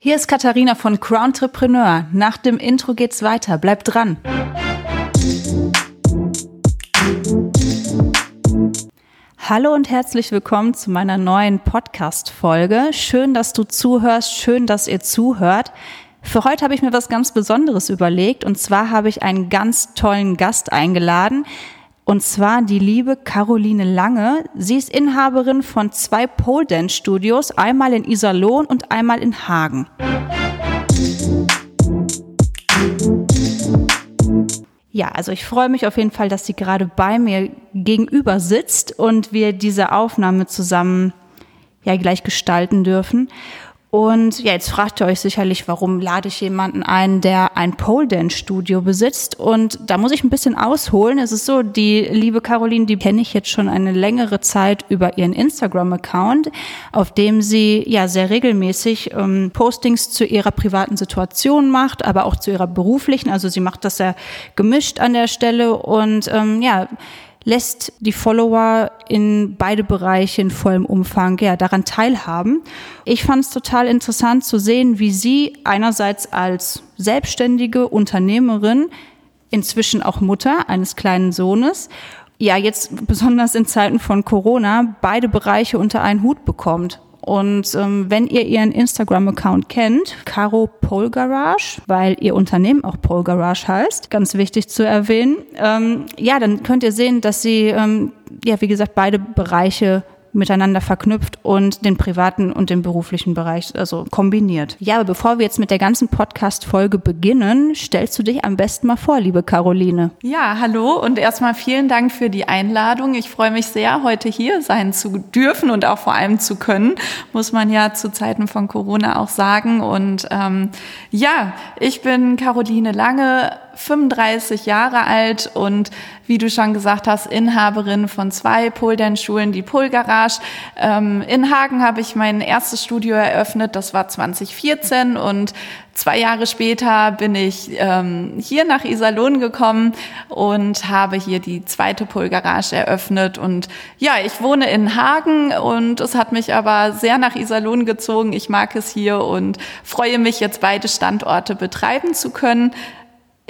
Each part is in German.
Hier ist Katharina von Crowntrepreneur. Nach dem Intro geht's weiter. Bleibt dran. Hallo und herzlich willkommen zu meiner neuen Podcast-Folge. Schön, dass du zuhörst. Schön, dass ihr zuhört. Für heute habe ich mir was ganz Besonderes überlegt und zwar habe ich einen ganz tollen Gast eingeladen. Und zwar die liebe Caroline Lange. Sie ist Inhaberin von zwei Pole Dance Studios, einmal in Iserlohn und einmal in Hagen. Ja, also ich freue mich auf jeden Fall, dass sie gerade bei mir gegenüber sitzt und wir diese Aufnahme zusammen ja gleich gestalten dürfen. Und ja, jetzt fragt ihr euch sicherlich, warum lade ich jemanden ein, der ein Pole Dance Studio besitzt? Und da muss ich ein bisschen ausholen. Es ist so, die liebe Caroline, die kenne ich jetzt schon eine längere Zeit über ihren Instagram-Account, auf dem sie ja sehr regelmäßig ähm, Postings zu ihrer privaten Situation macht, aber auch zu ihrer beruflichen. Also sie macht das sehr gemischt an der Stelle und ähm, ja, lässt die Follower in beide Bereiche in vollem Umfang ja, daran teilhaben. Ich fand es total interessant zu sehen, wie sie einerseits als selbstständige Unternehmerin, inzwischen auch Mutter eines kleinen Sohnes, ja jetzt besonders in Zeiten von Corona beide Bereiche unter einen Hut bekommt. Und ähm, wenn ihr ihren Instagram-Account kennt, Caro Pole Garage, weil ihr Unternehmen auch Pole Garage heißt, ganz wichtig zu erwähnen, ähm, ja, dann könnt ihr sehen, dass sie, ähm, ja, wie gesagt, beide Bereiche miteinander verknüpft und den privaten und den beruflichen Bereich also kombiniert. Ja, aber bevor wir jetzt mit der ganzen Podcast-Folge beginnen, stellst du dich am besten mal vor, liebe Caroline. Ja, hallo und erstmal vielen Dank für die Einladung. Ich freue mich sehr, heute hier sein zu dürfen und auch vor allem zu können, muss man ja zu Zeiten von Corona auch sagen. Und ähm, ja, ich bin Caroline Lange, 35 Jahre alt und wie du schon gesagt hast, Inhaberin von zwei Pole-Dance-Schulen, die Pole-Garage. Ähm, in Hagen habe ich mein erstes Studio eröffnet, das war 2014 und zwei Jahre später bin ich ähm, hier nach Iserlohn gekommen und habe hier die zweite Pole-Garage eröffnet und ja, ich wohne in Hagen und es hat mich aber sehr nach Iserlohn gezogen. Ich mag es hier und freue mich jetzt beide Standorte betreiben zu können.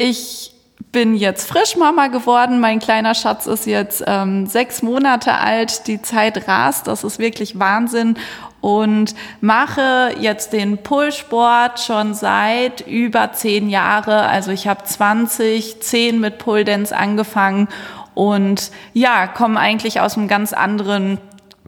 Ich bin jetzt Frischmama geworden. Mein kleiner Schatz ist jetzt ähm, sechs Monate alt. Die Zeit rast. Das ist wirklich Wahnsinn. Und mache jetzt den Pullsport schon seit über zehn Jahre. Also ich habe 2010 mit Pulldance angefangen und ja, komme eigentlich aus einem ganz anderen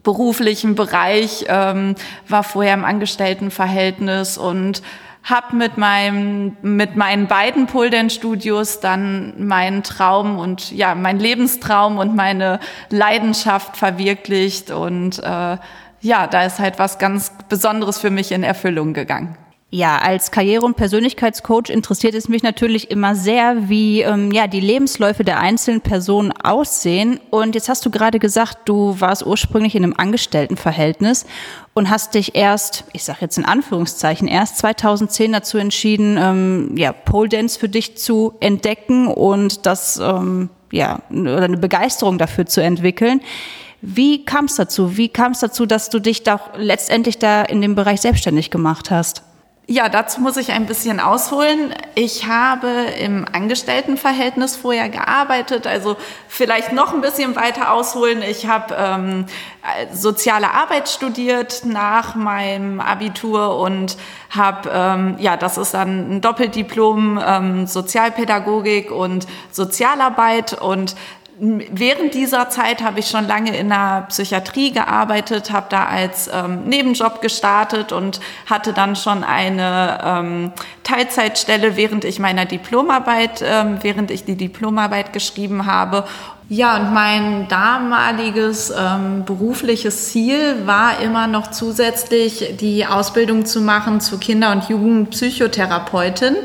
beruflichen Bereich, ähm, war vorher im Angestelltenverhältnis und habe mit meinem mit meinen beiden Pole Studios dann meinen Traum und ja mein Lebenstraum und meine Leidenschaft verwirklicht und äh, ja da ist halt was ganz Besonderes für mich in Erfüllung gegangen. Ja, als Karriere- und Persönlichkeitscoach interessiert es mich natürlich immer sehr, wie ähm, ja die Lebensläufe der einzelnen Personen aussehen. Und jetzt hast du gerade gesagt, du warst ursprünglich in einem Angestelltenverhältnis und hast dich erst, ich sage jetzt in Anführungszeichen, erst 2010 dazu entschieden, ähm, ja Pole Dance für dich zu entdecken und das ähm, ja oder eine Begeisterung dafür zu entwickeln. Wie kam es dazu? Wie kam es dazu, dass du dich doch letztendlich da in dem Bereich selbstständig gemacht hast? Ja, dazu muss ich ein bisschen ausholen. Ich habe im Angestelltenverhältnis vorher gearbeitet, also vielleicht noch ein bisschen weiter ausholen. Ich habe ähm, soziale Arbeit studiert nach meinem Abitur und habe, ähm, ja, das ist dann ein Doppeldiplom ähm, Sozialpädagogik und Sozialarbeit und während dieser Zeit habe ich schon lange in der Psychiatrie gearbeitet, habe da als ähm, Nebenjob gestartet und hatte dann schon eine ähm, Teilzeitstelle, während ich meiner Diplomarbeit, ähm, während ich die Diplomarbeit geschrieben habe. Ja, und mein damaliges ähm, berufliches Ziel war immer noch zusätzlich die Ausbildung zu machen zur Kinder- und Jugendpsychotherapeutin.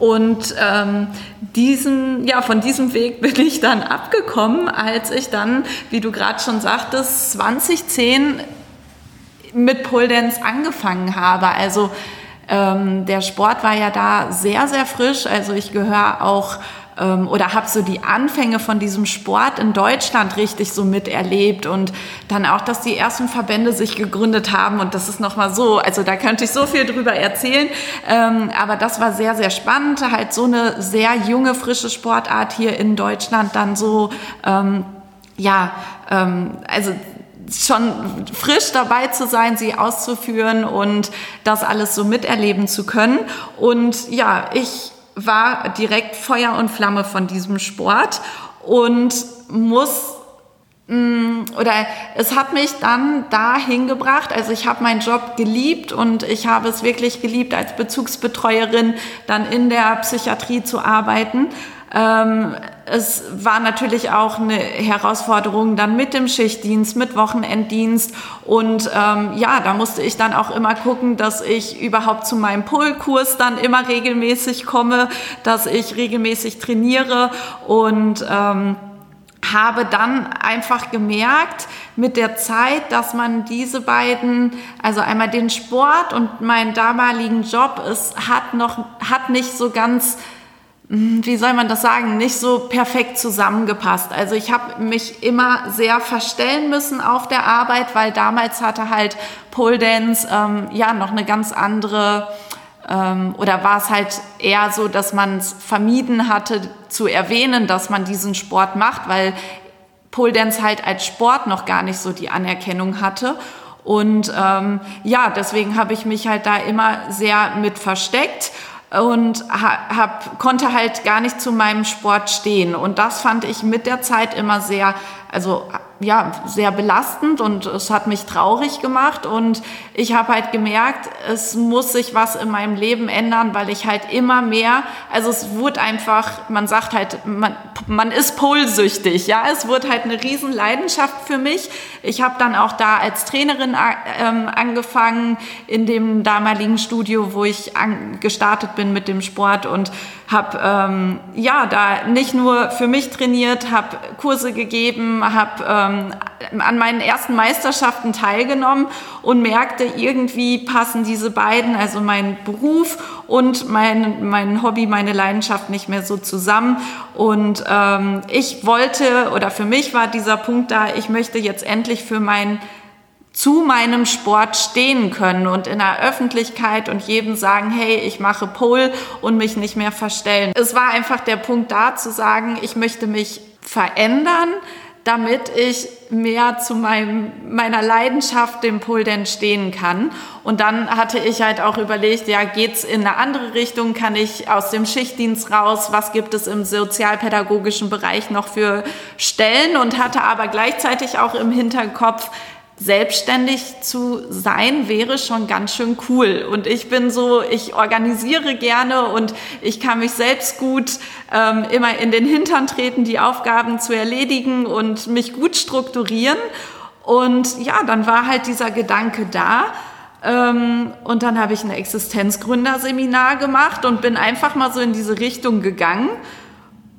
Und ähm, diesen, ja, von diesem Weg bin ich dann abgekommen, als ich dann, wie du gerade schon sagtest, 2010 mit Pole Dance angefangen habe. Also ähm, der Sport war ja da sehr, sehr frisch. Also ich gehöre auch ähm, oder habe so die Anfänge von diesem Sport in Deutschland richtig so miterlebt und dann auch, dass die ersten Verbände sich gegründet haben und das ist nochmal so, also da könnte ich so viel drüber erzählen, ähm, aber das war sehr, sehr spannend, halt so eine sehr junge, frische Sportart hier in Deutschland dann so, ähm, ja, ähm, also schon frisch dabei zu sein, sie auszuführen und das alles so miterleben zu können. Und ja, ich war direkt Feuer und Flamme von diesem Sport und muss mm, oder es hat mich dann dahin gebracht, also ich habe meinen Job geliebt und ich habe es wirklich geliebt, als Bezugsbetreuerin dann in der Psychiatrie zu arbeiten. Ähm, es war natürlich auch eine Herausforderung dann mit dem Schichtdienst, mit Wochenenddienst. Und ähm, ja, da musste ich dann auch immer gucken, dass ich überhaupt zu meinem Polkurs dann immer regelmäßig komme, dass ich regelmäßig trainiere. Und ähm, habe dann einfach gemerkt mit der Zeit, dass man diese beiden, also einmal den Sport und meinen damaligen Job, es hat noch, hat nicht so ganz wie soll man das sagen, nicht so perfekt zusammengepasst. Also ich habe mich immer sehr verstellen müssen auf der Arbeit, weil damals hatte halt Pole Dance ähm, ja noch eine ganz andere ähm, oder war es halt eher so, dass man es vermieden hatte zu erwähnen, dass man diesen Sport macht, weil Pole Dance halt als Sport noch gar nicht so die Anerkennung hatte. Und ähm, ja, deswegen habe ich mich halt da immer sehr mit versteckt und hab, konnte halt gar nicht zu meinem Sport stehen. Und das fand ich mit der Zeit immer sehr, also ja, sehr belastend und es hat mich traurig gemacht und ich habe halt gemerkt, es muss sich was in meinem Leben ändern, weil ich halt immer mehr, also es wurde einfach, man sagt halt, man, man ist polsüchtig, ja, es wurde halt eine riesen Leidenschaft für mich. Ich habe dann auch da als Trainerin ähm, angefangen in dem damaligen Studio, wo ich gestartet bin mit dem Sport und habe ähm, ja da nicht nur für mich trainiert, habe Kurse gegeben, habe ähm, an meinen ersten Meisterschaften teilgenommen und merkte, irgendwie passen diese beiden, also mein Beruf und mein, mein Hobby, meine Leidenschaft nicht mehr so zusammen. Und ähm, ich wollte, oder für mich war dieser Punkt da, ich möchte jetzt endlich für mein zu meinem Sport stehen können und in der Öffentlichkeit und jedem sagen, hey, ich mache Pole und mich nicht mehr verstellen. Es war einfach der Punkt da zu sagen, ich möchte mich verändern, damit ich mehr zu meinem, meiner Leidenschaft, dem Pole stehen kann. Und dann hatte ich halt auch überlegt, ja, geht's in eine andere Richtung? Kann ich aus dem Schichtdienst raus? Was gibt es im sozialpädagogischen Bereich noch für Stellen? Und hatte aber gleichzeitig auch im Hinterkopf, selbstständig zu sein wäre schon ganz schön cool. Und ich bin so, ich organisiere gerne und ich kann mich selbst gut ähm, immer in den Hintern treten, die Aufgaben zu erledigen und mich gut strukturieren. Und ja, dann war halt dieser Gedanke da. Ähm, und dann habe ich ein Existenzgründerseminar gemacht und bin einfach mal so in diese Richtung gegangen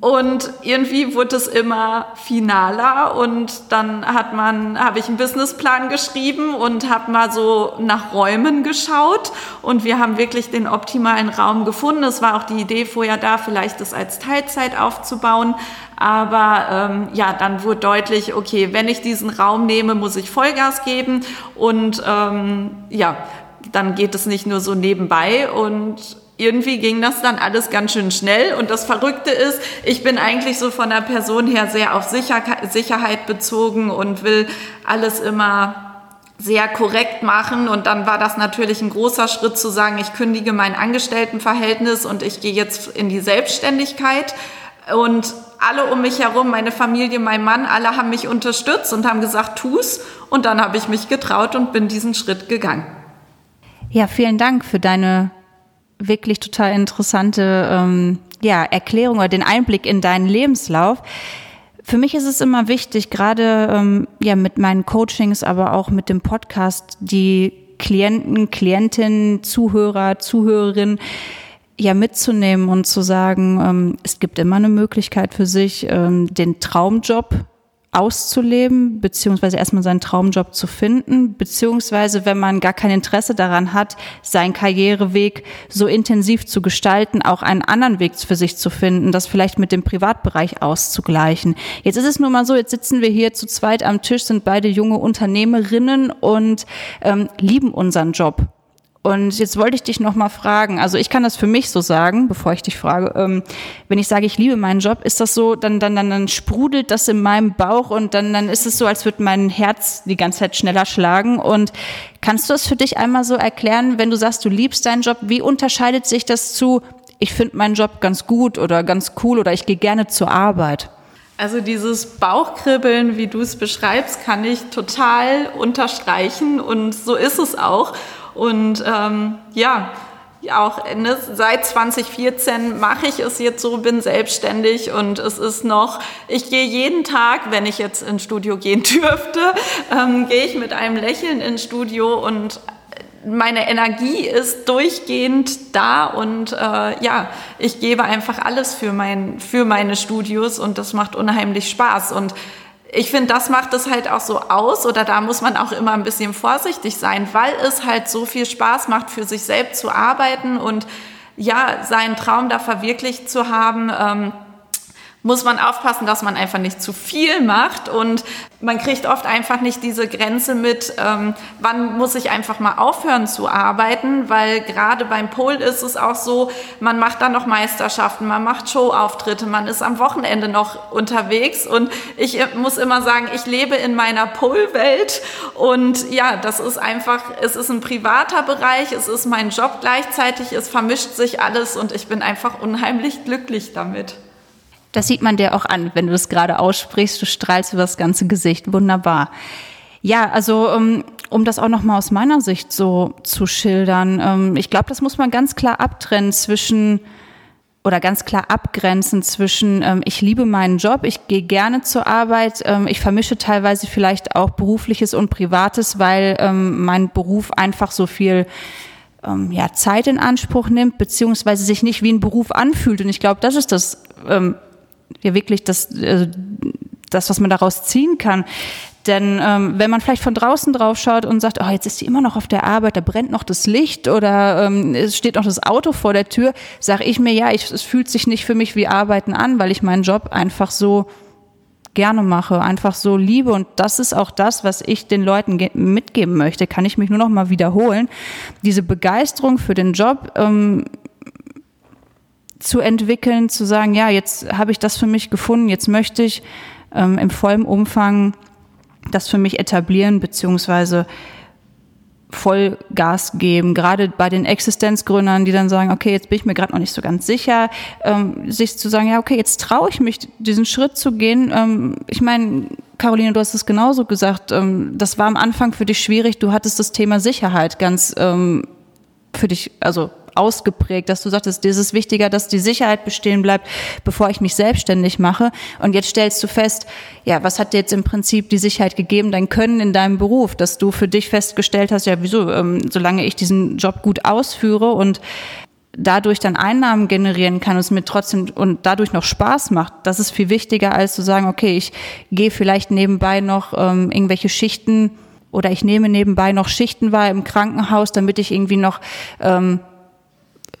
und irgendwie wurde es immer finaler und dann hat man, habe ich einen Businessplan geschrieben und habe mal so nach Räumen geschaut und wir haben wirklich den optimalen Raum gefunden. Es war auch die Idee vorher da, vielleicht das als Teilzeit aufzubauen, aber ähm, ja, dann wurde deutlich, okay, wenn ich diesen Raum nehme, muss ich Vollgas geben. Und ähm, ja, dann geht es nicht nur so nebenbei. Und irgendwie ging das dann alles ganz schön schnell. Und das Verrückte ist, ich bin eigentlich so von der Person her sehr auf Sicherheit bezogen und will alles immer sehr korrekt machen. Und dann war das natürlich ein großer Schritt zu sagen, ich kündige mein Angestelltenverhältnis und ich gehe jetzt in die Selbstständigkeit. Und alle um mich herum, meine Familie, mein Mann, alle haben mich unterstützt und haben gesagt, tu's. Und dann habe ich mich getraut und bin diesen Schritt gegangen. Ja, vielen Dank für deine wirklich total interessante ähm, ja, Erklärung oder den Einblick in deinen Lebenslauf. Für mich ist es immer wichtig, gerade ähm, ja mit meinen Coachings, aber auch mit dem Podcast, die Klienten, Klientinnen, Zuhörer, Zuhörerinnen ja mitzunehmen und zu sagen, ähm, es gibt immer eine Möglichkeit für sich, ähm, den Traumjob auszuleben, beziehungsweise erstmal seinen Traumjob zu finden, beziehungsweise wenn man gar kein Interesse daran hat, seinen Karriereweg so intensiv zu gestalten, auch einen anderen Weg für sich zu finden, das vielleicht mit dem Privatbereich auszugleichen. Jetzt ist es nun mal so, jetzt sitzen wir hier zu zweit am Tisch, sind beide junge Unternehmerinnen und ähm, lieben unseren Job. Und jetzt wollte ich dich noch mal fragen. Also ich kann das für mich so sagen, bevor ich dich frage. Ähm, wenn ich sage, ich liebe meinen Job, ist das so, dann dann dann, dann sprudelt das in meinem Bauch und dann dann ist es so, als würde mein Herz die ganze Zeit schneller schlagen. Und kannst du das für dich einmal so erklären, wenn du sagst, du liebst deinen Job? Wie unterscheidet sich das zu? Ich finde meinen Job ganz gut oder ganz cool oder ich gehe gerne zur Arbeit. Also dieses Bauchkribbeln, wie du es beschreibst, kann ich total unterstreichen und so ist es auch. Und ähm, ja, auch ne, seit 2014 mache ich es jetzt so, bin selbstständig und es ist noch, ich gehe jeden Tag, wenn ich jetzt ins Studio gehen dürfte, ähm, gehe ich mit einem Lächeln ins Studio und meine Energie ist durchgehend da und äh, ja, ich gebe einfach alles für, mein, für meine Studios und das macht unheimlich Spaß. Und ich finde, das macht es halt auch so aus oder da muss man auch immer ein bisschen vorsichtig sein, weil es halt so viel Spaß macht, für sich selbst zu arbeiten und ja, seinen Traum da verwirklicht zu haben. Ähm, muss man aufpassen, dass man einfach nicht zu viel macht. Und man kriegt oft einfach nicht diese Grenze mit, ähm, wann muss ich einfach mal aufhören zu arbeiten, weil gerade beim Pol ist es auch so, man macht dann noch Meisterschaften, man macht Showauftritte, man ist am Wochenende noch unterwegs. Und ich muss immer sagen, ich lebe in meiner Pol-Welt und ja, das ist einfach, es ist ein privater Bereich, es ist mein Job gleichzeitig, es vermischt sich alles. Und ich bin einfach unheimlich glücklich damit. Das sieht man dir auch an, wenn du das gerade aussprichst. Du strahlst über das ganze Gesicht. Wunderbar. Ja, also um, um das auch noch mal aus meiner Sicht so zu schildern. Ähm, ich glaube, das muss man ganz klar abtrennen zwischen oder ganz klar abgrenzen zwischen ähm, ich liebe meinen Job, ich gehe gerne zur Arbeit, ähm, ich vermische teilweise vielleicht auch berufliches und privates, weil ähm, mein Beruf einfach so viel ähm, ja, Zeit in Anspruch nimmt, beziehungsweise sich nicht wie ein Beruf anfühlt. Und ich glaube, das ist das ähm, ja wirklich das, äh, das, was man daraus ziehen kann. Denn ähm, wenn man vielleicht von draußen drauf schaut und sagt, oh, jetzt ist sie immer noch auf der Arbeit, da brennt noch das Licht oder ähm, es steht noch das Auto vor der Tür, sage ich mir, ja, ich, es fühlt sich nicht für mich wie Arbeiten an, weil ich meinen Job einfach so gerne mache, einfach so liebe. Und das ist auch das, was ich den Leuten mitgeben möchte. Kann ich mich nur noch mal wiederholen. Diese Begeisterung für den Job ähm, zu entwickeln, zu sagen, ja, jetzt habe ich das für mich gefunden, jetzt möchte ich ähm, im vollen Umfang das für mich etablieren, beziehungsweise Vollgas geben, gerade bei den Existenzgründern, die dann sagen, okay, jetzt bin ich mir gerade noch nicht so ganz sicher, ähm, sich zu sagen, ja, okay, jetzt traue ich mich, diesen Schritt zu gehen. Ähm, ich meine, Caroline, du hast es genauso gesagt, ähm, das war am Anfang für dich schwierig, du hattest das Thema Sicherheit ganz ähm, für dich, also ausgeprägt, dass du sagtest, dir ist es wichtiger, dass die Sicherheit bestehen bleibt, bevor ich mich selbstständig mache. Und jetzt stellst du fest, ja, was hat dir jetzt im Prinzip die Sicherheit gegeben, dein Können in deinem Beruf, dass du für dich festgestellt hast, ja, wieso, ähm, solange ich diesen Job gut ausführe und dadurch dann Einnahmen generieren kann und es mir trotzdem und dadurch noch Spaß macht, das ist viel wichtiger, als zu sagen, okay, ich gehe vielleicht nebenbei noch ähm, irgendwelche Schichten oder ich nehme nebenbei noch Schichten wahr im Krankenhaus, damit ich irgendwie noch ähm,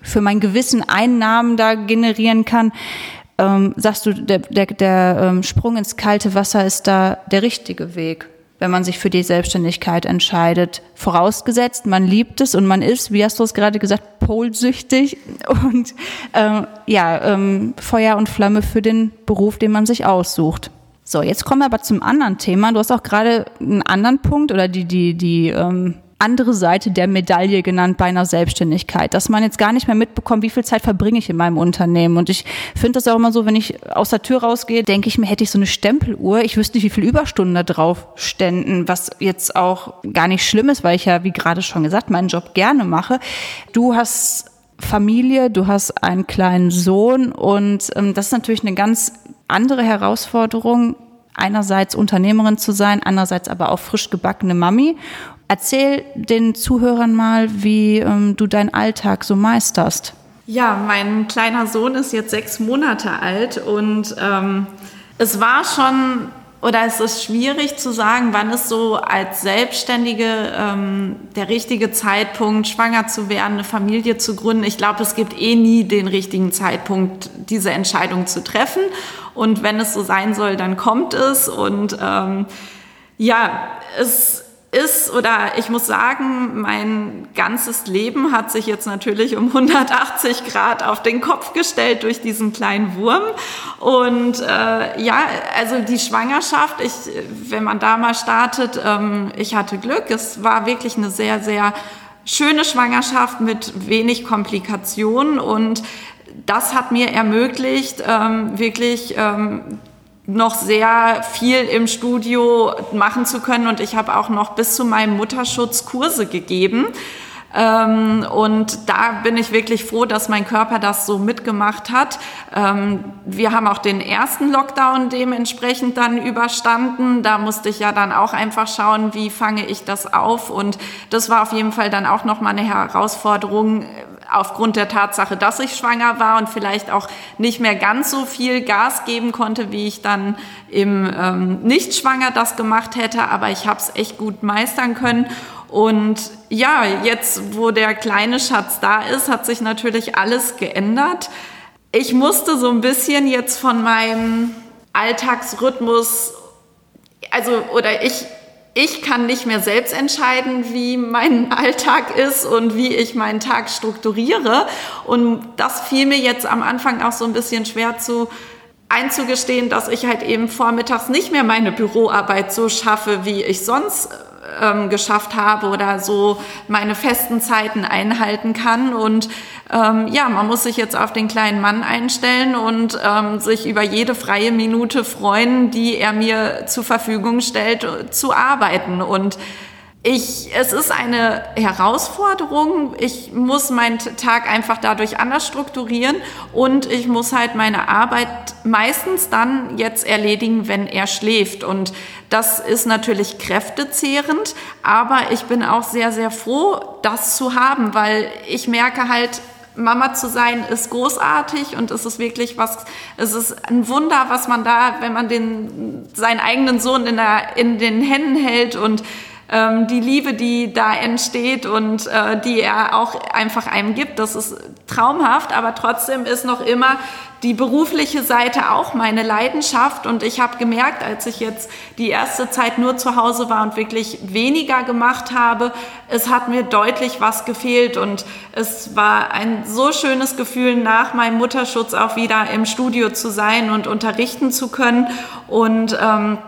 für mein Gewissen Einnahmen da generieren kann, ähm, sagst du, der, der, der ähm, Sprung ins kalte Wasser ist da der richtige Weg, wenn man sich für die Selbstständigkeit entscheidet. Vorausgesetzt, man liebt es und man ist, wie hast du es gerade gesagt, polsüchtig und ähm, ja, ähm, Feuer und Flamme für den Beruf, den man sich aussucht. So, jetzt kommen wir aber zum anderen Thema. Du hast auch gerade einen anderen Punkt oder die, die, die ähm, andere Seite der Medaille genannt bei einer Selbstständigkeit, dass man jetzt gar nicht mehr mitbekommt, wie viel Zeit verbringe ich in meinem Unternehmen. Und ich finde das auch immer so, wenn ich aus der Tür rausgehe, denke ich mir, hätte ich so eine Stempeluhr, ich wüsste nicht, wie viel Überstunden da drauf ständen, was jetzt auch gar nicht schlimm ist, weil ich ja, wie gerade schon gesagt, meinen Job gerne mache. Du hast Familie, du hast einen kleinen Sohn und ähm, das ist natürlich eine ganz andere Herausforderung, einerseits Unternehmerin zu sein, andererseits aber auch frisch gebackene Mami. Erzähl den Zuhörern mal, wie ähm, du deinen Alltag so meisterst. Ja, mein kleiner Sohn ist jetzt sechs Monate alt und ähm, es war schon oder es ist schwierig zu sagen, wann ist so als Selbstständige ähm, der richtige Zeitpunkt, schwanger zu werden, eine Familie zu gründen. Ich glaube, es gibt eh nie den richtigen Zeitpunkt, diese Entscheidung zu treffen. Und wenn es so sein soll, dann kommt es. Und ähm, ja, es ist oder ich muss sagen, mein ganzes Leben hat sich jetzt natürlich um 180 Grad auf den Kopf gestellt durch diesen kleinen Wurm. Und äh, ja, also die Schwangerschaft, ich, wenn man da mal startet, ähm, ich hatte Glück. Es war wirklich eine sehr, sehr schöne Schwangerschaft mit wenig Komplikationen und das hat mir ermöglicht, ähm, wirklich ähm, noch sehr viel im Studio machen zu können und ich habe auch noch bis zu meinem Mutterschutz Kurse gegeben. Ähm, und da bin ich wirklich froh, dass mein Körper das so mitgemacht hat. Ähm, wir haben auch den ersten Lockdown dementsprechend dann überstanden. Da musste ich ja dann auch einfach schauen, wie fange ich das auf. Und das war auf jeden Fall dann auch nochmal eine Herausforderung, aufgrund der Tatsache, dass ich schwanger war und vielleicht auch nicht mehr ganz so viel Gas geben konnte, wie ich dann im ähm, Nicht-Schwanger das gemacht hätte. Aber ich habe es echt gut meistern können. Und ja, jetzt, wo der kleine Schatz da ist, hat sich natürlich alles geändert. Ich musste so ein bisschen jetzt von meinem Alltagsrhythmus, also, oder ich ich kann nicht mehr selbst entscheiden, wie mein Alltag ist und wie ich meinen Tag strukturiere. Und das fiel mir jetzt am Anfang auch so ein bisschen schwer zu einzugestehen, dass ich halt eben vormittags nicht mehr meine Büroarbeit so schaffe, wie ich sonst ähm, geschafft habe oder so meine festen Zeiten einhalten kann. Und ähm, ja, man muss sich jetzt auf den kleinen Mann einstellen und ähm, sich über jede freie Minute freuen, die er mir zur Verfügung stellt, zu arbeiten. Und ich, es ist eine Herausforderung. Ich muss meinen Tag einfach dadurch anders strukturieren und ich muss halt meine Arbeit meistens dann jetzt erledigen, wenn er schläft. Und das ist natürlich kräftezehrend, aber ich bin auch sehr, sehr froh, das zu haben, weil ich merke halt, Mama zu sein ist großartig und es ist wirklich was, es ist ein Wunder, was man da, wenn man den, seinen eigenen Sohn in, der, in den Händen hält und ähm, die Liebe, die da entsteht und äh, die er auch einfach einem gibt, das ist traumhaft, aber trotzdem ist noch immer die berufliche Seite auch meine Leidenschaft. Und ich habe gemerkt, als ich jetzt die erste Zeit nur zu Hause war und wirklich weniger gemacht habe, es hat mir deutlich was gefehlt. Und es war ein so schönes Gefühl, nach meinem Mutterschutz auch wieder im Studio zu sein und unterrichten zu können. Und ähm,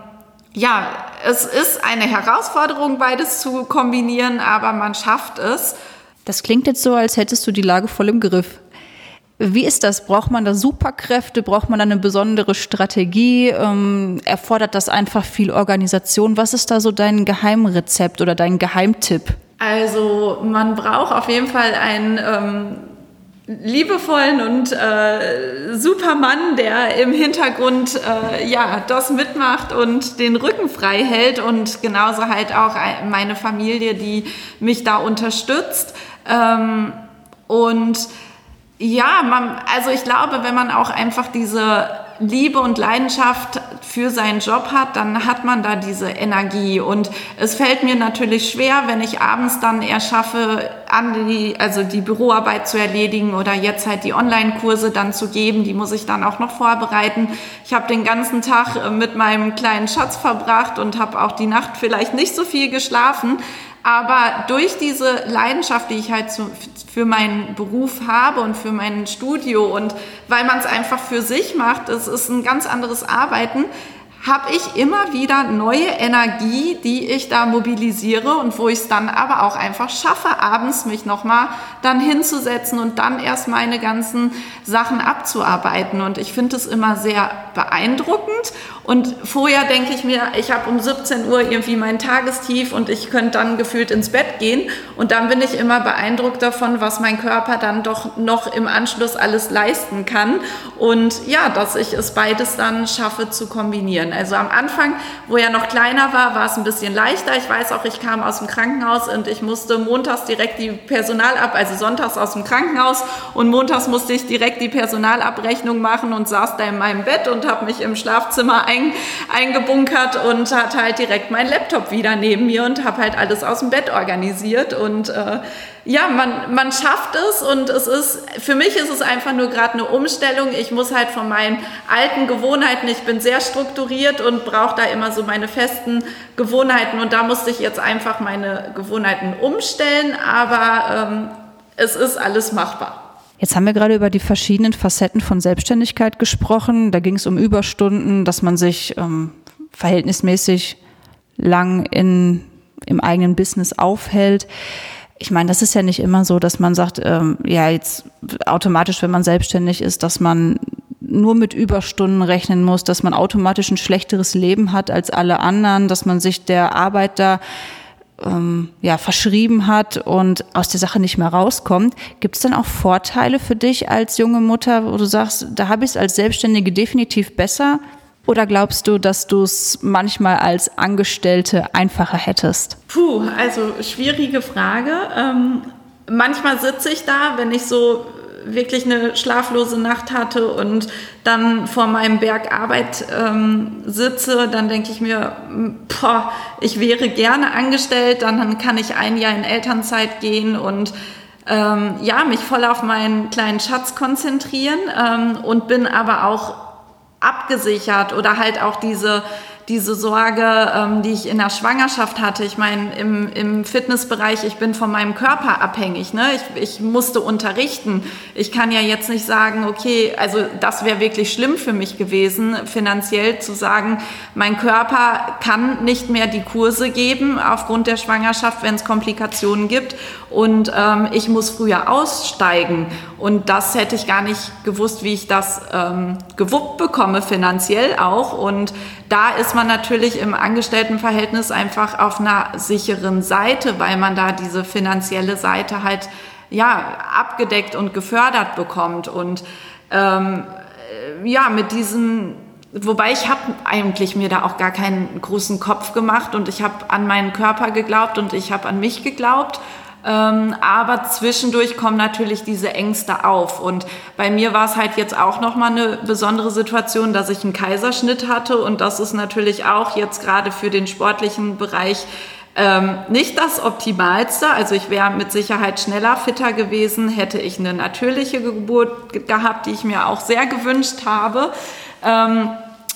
ja, es ist eine Herausforderung, beides zu kombinieren, aber man schafft es. Das klingt jetzt so, als hättest du die Lage voll im Griff. Wie ist das? Braucht man da Superkräfte? Braucht man da eine besondere Strategie? Ähm, erfordert das einfach viel Organisation? Was ist da so dein Geheimrezept oder dein Geheimtipp? Also man braucht auf jeden Fall ein ähm, liebevollen und äh, super Mann, der im Hintergrund äh, ja das mitmacht und den Rücken frei hält und genauso halt auch meine Familie, die mich da unterstützt. Ähm, und ja, man, also ich glaube, wenn man auch einfach diese Liebe und Leidenschaft für seinen Job hat, dann hat man da diese Energie. Und es fällt mir natürlich schwer, wenn ich abends dann eher schaffe, an die, also die Büroarbeit zu erledigen oder jetzt halt die Online-Kurse dann zu geben. Die muss ich dann auch noch vorbereiten. Ich habe den ganzen Tag äh, mit meinem kleinen Schatz verbracht und habe auch die Nacht vielleicht nicht so viel geschlafen. Aber durch diese Leidenschaft, die ich halt zu, für meinen Beruf habe und für mein Studio und weil man es einfach für sich macht, es ist ein ganz anderes Arbeiten, habe ich immer wieder neue Energie, die ich da mobilisiere und wo ich es dann aber auch einfach schaffe, abends mich nochmal dann hinzusetzen und dann erst meine ganzen Sachen abzuarbeiten. Und ich finde es immer sehr beeindruckend. Und vorher denke ich mir, ich habe um 17 Uhr irgendwie mein Tagestief und ich könnte dann gefühlt ins Bett gehen. Und dann bin ich immer beeindruckt davon, was mein Körper dann doch noch im Anschluss alles leisten kann. Und ja, dass ich es beides dann schaffe zu kombinieren. Also am Anfang, wo er noch kleiner war, war es ein bisschen leichter. Ich weiß auch, ich kam aus dem Krankenhaus und ich musste montags direkt die Personalab, also sonntags aus dem Krankenhaus und montags musste ich direkt die Personalabrechnung machen und saß da in meinem Bett und habe mich im Schlafzimmer ein, eingebunkert und hatte halt direkt meinen Laptop wieder neben mir und habe halt alles aus dem Bett organisiert und äh, ja, man, man schafft es und es ist, für mich ist es einfach nur gerade eine Umstellung. Ich muss halt von meinen alten Gewohnheiten, ich bin sehr strukturiert und brauche da immer so meine festen Gewohnheiten und da musste ich jetzt einfach meine Gewohnheiten umstellen, aber ähm, es ist alles machbar. Jetzt haben wir gerade über die verschiedenen Facetten von Selbstständigkeit gesprochen. Da ging es um Überstunden, dass man sich ähm, verhältnismäßig lang in, im eigenen Business aufhält ich meine, das ist ja nicht immer so, dass man sagt, ähm, ja, jetzt automatisch, wenn man selbstständig ist, dass man nur mit Überstunden rechnen muss, dass man automatisch ein schlechteres Leben hat als alle anderen, dass man sich der Arbeit da ähm, ja, verschrieben hat und aus der Sache nicht mehr rauskommt. Gibt es dann auch Vorteile für dich als junge Mutter, wo du sagst, da habe ich es als Selbstständige definitiv besser? Oder glaubst du, dass du es manchmal als Angestellte einfacher hättest? Puh, also schwierige Frage. Ähm, manchmal sitze ich da, wenn ich so wirklich eine schlaflose Nacht hatte und dann vor meinem Berg Arbeit ähm, sitze, dann denke ich mir, boah, ich wäre gerne angestellt, dann kann ich ein Jahr in Elternzeit gehen und ähm, ja, mich voll auf meinen kleinen Schatz konzentrieren ähm, und bin aber auch abgesichert oder halt auch diese diese Sorge, ähm, die ich in der Schwangerschaft hatte. Ich meine, im, im Fitnessbereich, ich bin von meinem Körper abhängig. Ne? Ich, ich musste unterrichten. Ich kann ja jetzt nicht sagen, okay, also das wäre wirklich schlimm für mich gewesen, finanziell zu sagen, mein Körper kann nicht mehr die Kurse geben aufgrund der Schwangerschaft, wenn es Komplikationen gibt. Und ähm, ich muss früher aussteigen. Und das hätte ich gar nicht gewusst, wie ich das ähm, gewuppt bekomme, finanziell auch. Und da ist man natürlich im Angestelltenverhältnis einfach auf einer sicheren Seite, weil man da diese finanzielle Seite halt ja abgedeckt und gefördert bekommt. Und ähm, ja mit diesem Wobei ich habe eigentlich mir da auch gar keinen großen Kopf gemacht und ich habe an meinen Körper geglaubt und ich habe an mich geglaubt ähm, aber zwischendurch kommen natürlich diese Ängste auf. Und bei mir war es halt jetzt auch nochmal eine besondere Situation, dass ich einen Kaiserschnitt hatte. Und das ist natürlich auch jetzt gerade für den sportlichen Bereich ähm, nicht das Optimalste. Also ich wäre mit Sicherheit schneller, fitter gewesen, hätte ich eine natürliche Geburt gehabt, die ich mir auch sehr gewünscht habe. Ähm,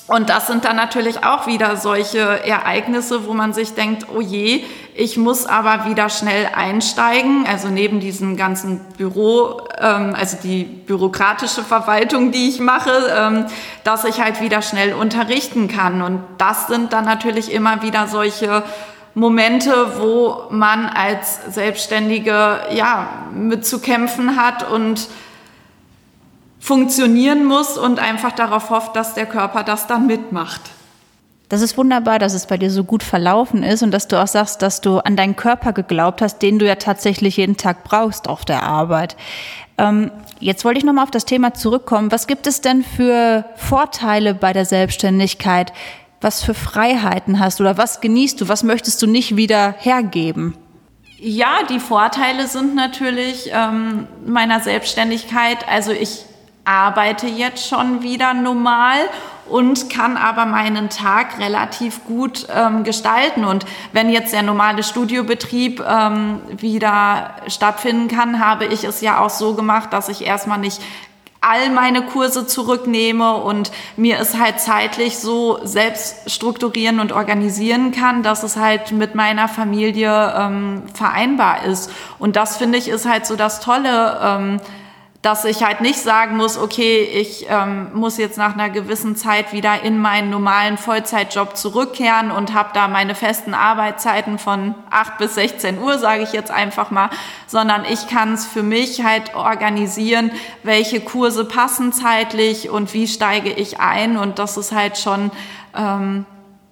und das sind dann natürlich auch wieder solche Ereignisse, wo man sich denkt, oh je, ich muss aber wieder schnell einsteigen. Also neben diesem ganzen Büro, ähm, also die bürokratische Verwaltung, die ich mache, ähm, dass ich halt wieder schnell unterrichten kann. Und das sind dann natürlich immer wieder solche Momente, wo man als Selbstständige ja mit zu kämpfen hat und funktionieren muss und einfach darauf hofft, dass der Körper das dann mitmacht. Das ist wunderbar, dass es bei dir so gut verlaufen ist und dass du auch sagst, dass du an deinen Körper geglaubt hast, den du ja tatsächlich jeden Tag brauchst auf der Arbeit. Ähm, jetzt wollte ich nochmal auf das Thema zurückkommen. Was gibt es denn für Vorteile bei der Selbstständigkeit? Was für Freiheiten hast du oder was genießt du? Was möchtest du nicht wieder hergeben? Ja, die Vorteile sind natürlich ähm, meiner Selbstständigkeit. Also ich arbeite jetzt schon wieder normal und kann aber meinen Tag relativ gut ähm, gestalten. Und wenn jetzt der normale Studiobetrieb ähm, wieder stattfinden kann, habe ich es ja auch so gemacht, dass ich erstmal nicht all meine Kurse zurücknehme und mir es halt zeitlich so selbst strukturieren und organisieren kann, dass es halt mit meiner Familie ähm, vereinbar ist. Und das finde ich ist halt so das Tolle. Dass ich halt nicht sagen muss, okay, ich ähm, muss jetzt nach einer gewissen Zeit wieder in meinen normalen Vollzeitjob zurückkehren und habe da meine festen Arbeitszeiten von 8 bis 16 Uhr, sage ich jetzt einfach mal, sondern ich kann es für mich halt organisieren, welche Kurse passen zeitlich und wie steige ich ein. Und das ist halt schon ähm,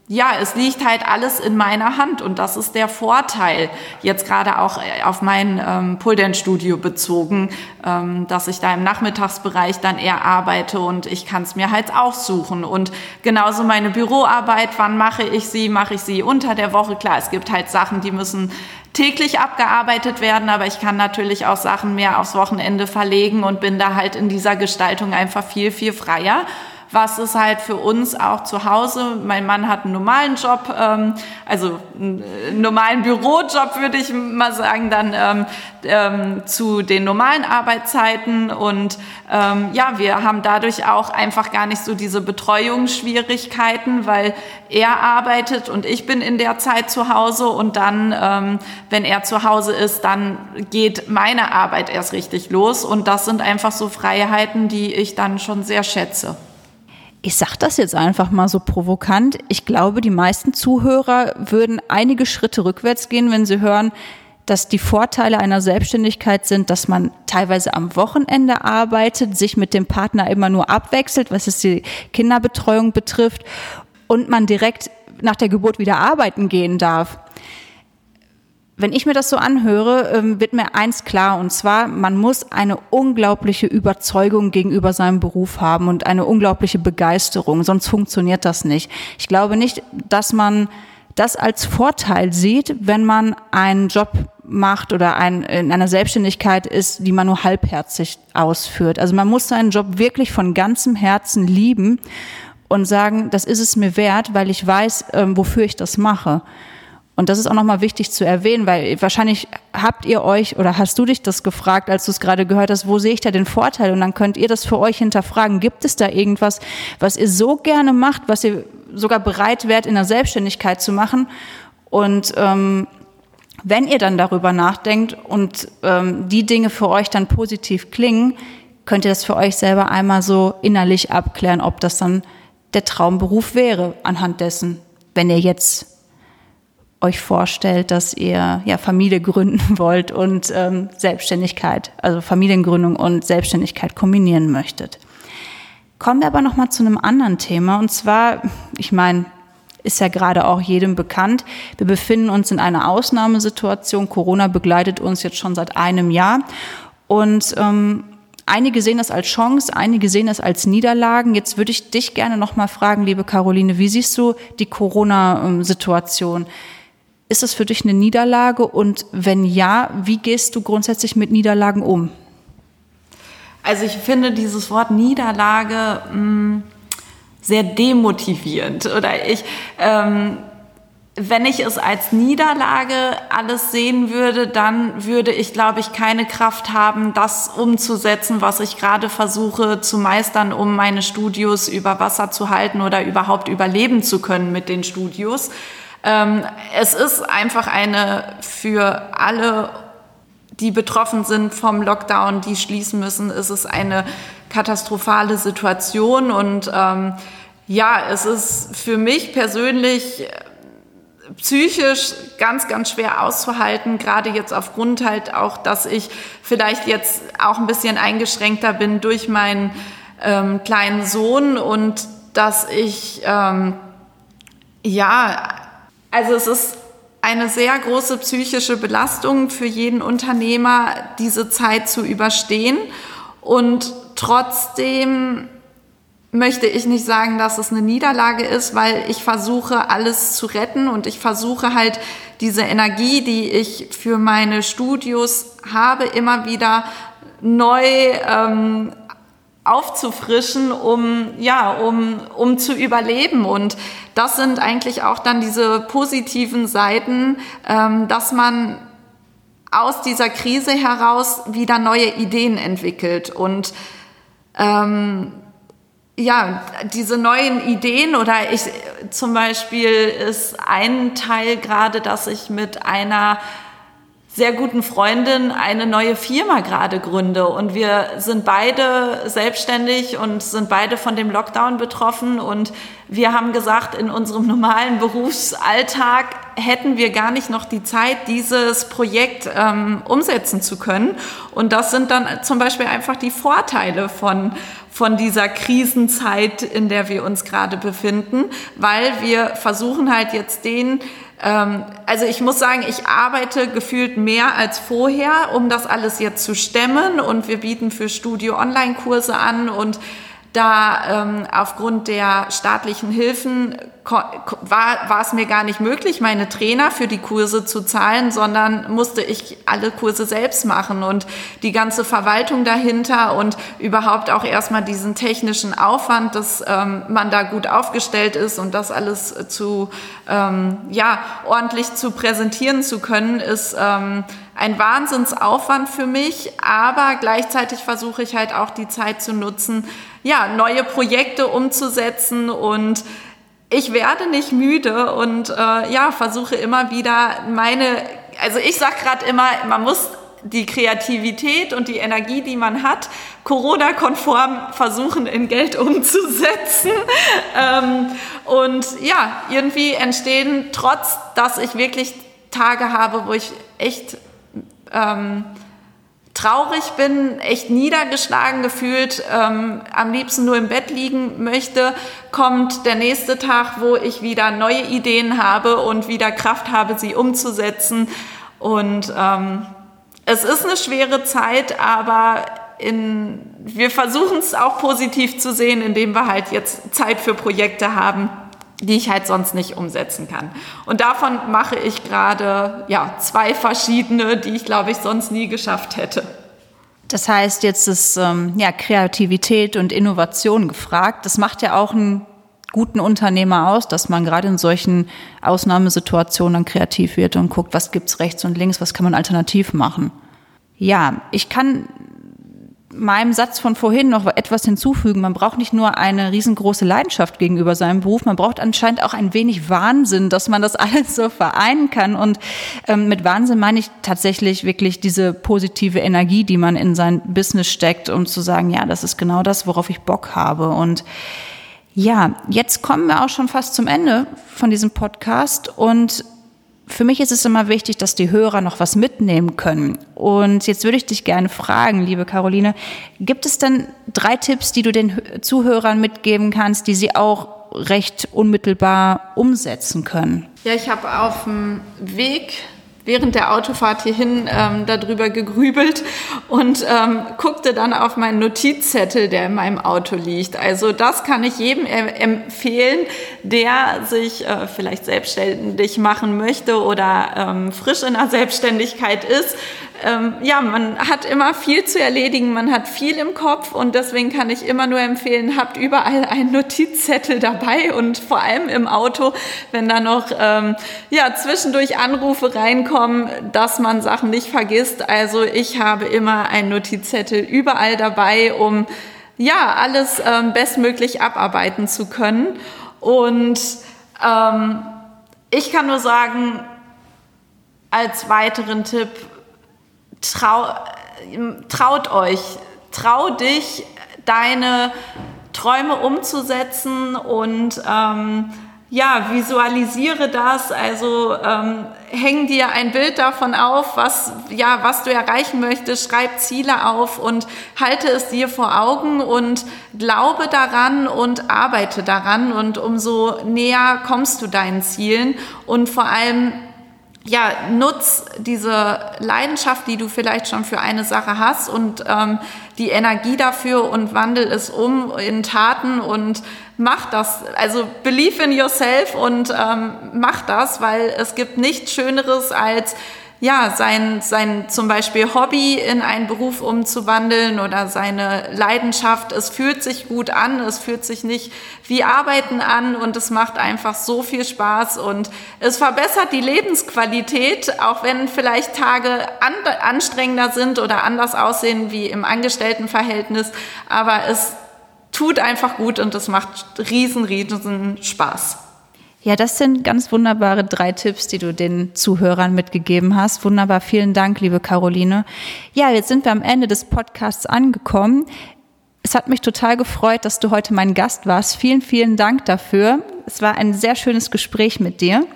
ja, es liegt halt alles in meiner Hand und das ist der Vorteil, jetzt gerade auch äh, auf mein ähm, Pole bezogen, ähm, dass ich da im Nachmittagsbereich dann eher arbeite und ich kann es mir halt aussuchen. Und genauso meine Büroarbeit, wann mache ich sie? Mache ich sie unter der Woche? Klar, es gibt halt Sachen, die müssen täglich abgearbeitet werden, aber ich kann natürlich auch Sachen mehr aufs Wochenende verlegen und bin da halt in dieser Gestaltung einfach viel, viel freier was ist halt für uns auch zu Hause. Mein Mann hat einen normalen Job, ähm, also einen normalen Bürojob, würde ich mal sagen, dann ähm, ähm, zu den normalen Arbeitszeiten. Und ähm, ja, wir haben dadurch auch einfach gar nicht so diese Betreuungsschwierigkeiten, weil er arbeitet und ich bin in der Zeit zu Hause und dann, ähm, wenn er zu Hause ist, dann geht meine Arbeit erst richtig los. Und das sind einfach so Freiheiten, die ich dann schon sehr schätze ich sage das jetzt einfach mal so provokant, ich glaube, die meisten Zuhörer würden einige Schritte rückwärts gehen, wenn sie hören, dass die Vorteile einer Selbstständigkeit sind, dass man teilweise am Wochenende arbeitet, sich mit dem Partner immer nur abwechselt, was es die Kinderbetreuung betrifft und man direkt nach der Geburt wieder arbeiten gehen darf wenn ich mir das so anhöre, ähm, wird mir eins klar, und zwar, man muss eine unglaubliche Überzeugung gegenüber seinem Beruf haben und eine unglaubliche Begeisterung, sonst funktioniert das nicht. Ich glaube nicht, dass man das als Vorteil sieht, wenn man einen Job macht oder ein, in einer Selbstständigkeit ist, die man nur halbherzig ausführt. Also man muss seinen Job wirklich von ganzem Herzen lieben und sagen, das ist es mir wert, weil ich weiß, ähm, wofür ich das mache. Und das ist auch nochmal wichtig zu erwähnen, weil wahrscheinlich habt ihr euch oder hast du dich das gefragt, als du es gerade gehört hast, wo sehe ich da den Vorteil? Und dann könnt ihr das für euch hinterfragen. Gibt es da irgendwas, was ihr so gerne macht, was ihr sogar bereit wärt, in der Selbstständigkeit zu machen? Und ähm, wenn ihr dann darüber nachdenkt und ähm, die Dinge für euch dann positiv klingen, könnt ihr das für euch selber einmal so innerlich abklären, ob das dann der Traumberuf wäre anhand dessen, wenn ihr jetzt euch vorstellt, dass ihr ja Familie gründen wollt und ähm, Selbstständigkeit, also Familiengründung und Selbstständigkeit kombinieren möchtet. Kommen wir aber noch mal zu einem anderen Thema und zwar, ich meine, ist ja gerade auch jedem bekannt. Wir befinden uns in einer Ausnahmesituation. Corona begleitet uns jetzt schon seit einem Jahr und ähm, Einige sehen das als Chance, einige sehen das als Niederlagen. Jetzt würde ich dich gerne noch mal fragen, liebe Caroline, wie siehst du die Corona-Situation? Ist das für dich eine Niederlage? Und wenn ja, wie gehst du grundsätzlich mit Niederlagen um? Also ich finde dieses Wort Niederlage mh, mm, sehr demotivierend. Oder ich, ähm, wenn ich es als Niederlage alles sehen würde, dann würde ich, glaube ich, keine Kraft haben, das umzusetzen, was ich gerade versuche zu meistern, um meine Studios über Wasser zu halten oder überhaupt überleben zu können mit den Studios. Ähm, es ist einfach eine für alle, die betroffen sind vom Lockdown, die schließen müssen, ist es eine katastrophale Situation. Und ähm, ja, es ist für mich persönlich äh, psychisch ganz, ganz schwer auszuhalten, gerade jetzt aufgrund halt auch, dass ich vielleicht jetzt auch ein bisschen eingeschränkter bin durch meinen ähm, kleinen Sohn und dass ich ähm, ja also es ist eine sehr große psychische Belastung für jeden Unternehmer, diese Zeit zu überstehen. Und trotzdem möchte ich nicht sagen, dass es eine Niederlage ist, weil ich versuche, alles zu retten und ich versuche halt diese Energie, die ich für meine Studios habe, immer wieder neu ähm, aufzufrischen, um, ja, um, um zu überleben. Und das sind eigentlich auch dann diese positiven Seiten, ähm, dass man aus dieser Krise heraus wieder neue Ideen entwickelt und ähm, ja, diese neuen Ideen oder ich zum Beispiel ist ein Teil gerade, dass ich mit einer sehr guten Freundin eine neue Firma gerade gründe. Und wir sind beide selbstständig und sind beide von dem Lockdown betroffen. Und wir haben gesagt, in unserem normalen Berufsalltag hätten wir gar nicht noch die Zeit, dieses Projekt ähm, umsetzen zu können. Und das sind dann zum Beispiel einfach die Vorteile von, von dieser Krisenzeit, in der wir uns gerade befinden, weil wir versuchen halt jetzt den also ich muss sagen, ich arbeite gefühlt mehr als vorher, um das alles jetzt zu stemmen. Und wir bieten für Studio Online-Kurse an und da ähm, aufgrund der staatlichen Hilfen war, war es mir gar nicht möglich, meine Trainer für die Kurse zu zahlen, sondern musste ich alle Kurse selbst machen und die ganze Verwaltung dahinter und überhaupt auch erstmal diesen technischen Aufwand, dass ähm, man da gut aufgestellt ist und das alles zu, ähm, ja, ordentlich zu präsentieren zu können, ist, ähm, ein Wahnsinnsaufwand für mich, aber gleichzeitig versuche ich halt auch die Zeit zu nutzen, ja, neue Projekte umzusetzen und ich werde nicht müde und äh, ja, versuche immer wieder meine, also ich sag gerade immer, man muss die Kreativität und die Energie, die man hat, Corona-konform versuchen in Geld umzusetzen. ähm, und ja, irgendwie entstehen, trotz dass ich wirklich Tage habe, wo ich echt ähm, traurig bin, echt niedergeschlagen gefühlt, ähm, am liebsten nur im Bett liegen möchte, kommt der nächste Tag, wo ich wieder neue Ideen habe und wieder Kraft habe, sie umzusetzen. Und ähm, es ist eine schwere Zeit, aber in, wir versuchen es auch positiv zu sehen, indem wir halt jetzt Zeit für Projekte haben die ich halt sonst nicht umsetzen kann. Und davon mache ich gerade ja, zwei verschiedene, die ich glaube ich sonst nie geschafft hätte. Das heißt, jetzt ist ähm, ja, Kreativität und Innovation gefragt. Das macht ja auch einen guten Unternehmer aus, dass man gerade in solchen Ausnahmesituationen kreativ wird und guckt, was gibt's rechts und links, was kann man alternativ machen. Ja, ich kann meinem Satz von vorhin noch etwas hinzufügen. Man braucht nicht nur eine riesengroße Leidenschaft gegenüber seinem Beruf, man braucht anscheinend auch ein wenig Wahnsinn, dass man das alles so vereinen kann. Und ähm, mit Wahnsinn meine ich tatsächlich wirklich diese positive Energie, die man in sein Business steckt, um zu sagen, ja, das ist genau das, worauf ich Bock habe. Und ja, jetzt kommen wir auch schon fast zum Ende von diesem Podcast und für mich ist es immer wichtig, dass die Hörer noch was mitnehmen können. Und jetzt würde ich dich gerne fragen, liebe Caroline, gibt es denn drei Tipps, die du den Zuhörern mitgeben kannst, die sie auch recht unmittelbar umsetzen können? Ja, ich habe auf dem Weg während der Autofahrt hierhin ähm, darüber gegrübelt und ähm, guckte dann auf meinen Notizzettel, der in meinem Auto liegt. Also das kann ich jedem empfehlen, der sich äh, vielleicht selbstständig machen möchte oder ähm, frisch in der Selbstständigkeit ist ähm, ja, man hat immer viel zu erledigen, man hat viel im Kopf und deswegen kann ich immer nur empfehlen, habt überall einen Notizzettel dabei und vor allem im Auto, wenn da noch ähm, ja, zwischendurch Anrufe reinkommen, dass man Sachen nicht vergisst. Also ich habe immer einen Notizzettel überall dabei, um ja, alles ähm, bestmöglich abarbeiten zu können. Und ähm, ich kann nur sagen, als weiteren Tipp, trau, traut euch, trau dich, deine Träume umzusetzen und ähm, ja, visualisiere das, also ähm, häng dir ein Bild davon auf, was, ja, was du erreichen möchtest, schreib Ziele auf und halte es dir vor Augen und glaube daran und arbeite daran. Und umso näher kommst du deinen Zielen. Und vor allem ja, nutz diese Leidenschaft, die du vielleicht schon für eine Sache hast und ähm, die Energie dafür und wandel es um in Taten und mach das. Also believe in yourself und ähm, mach das, weil es gibt nichts Schöneres als ja, sein, sein zum Beispiel Hobby in einen Beruf umzuwandeln oder seine Leidenschaft. Es fühlt sich gut an, es fühlt sich nicht wie Arbeiten an und es macht einfach so viel Spaß und es verbessert die Lebensqualität, auch wenn vielleicht Tage an, anstrengender sind oder anders aussehen wie im Angestelltenverhältnis. Aber es tut einfach gut und es macht riesen, riesen Spaß. Ja, das sind ganz wunderbare drei Tipps, die du den Zuhörern mitgegeben hast. Wunderbar, vielen Dank, liebe Caroline. Ja, jetzt sind wir am Ende des Podcasts angekommen. Es hat mich total gefreut, dass du heute mein Gast warst. Vielen, vielen Dank dafür. Es war ein sehr schönes Gespräch mit dir.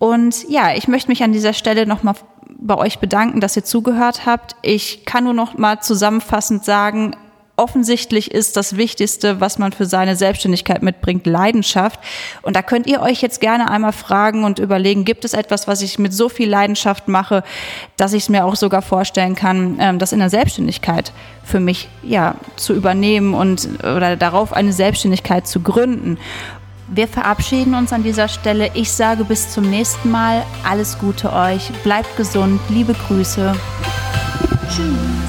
Und ja, ich möchte mich an dieser Stelle nochmal bei euch bedanken, dass ihr zugehört habt. Ich kann nur noch mal zusammenfassend sagen, offensichtlich ist das Wichtigste, was man für seine Selbstständigkeit mitbringt, Leidenschaft. Und da könnt ihr euch jetzt gerne einmal fragen und überlegen, gibt es etwas, was ich mit so viel Leidenschaft mache, dass ich es mir auch sogar vorstellen kann, ähm, das in der Selbstständigkeit für mich ja zu übernehmen und oder darauf eine Selbstständigkeit zu gründen. Wir verabschieden uns an dieser Stelle. Ich sage bis zum nächsten Mal. Alles Gute euch. Bleibt gesund. Liebe Grüße. Tschüss.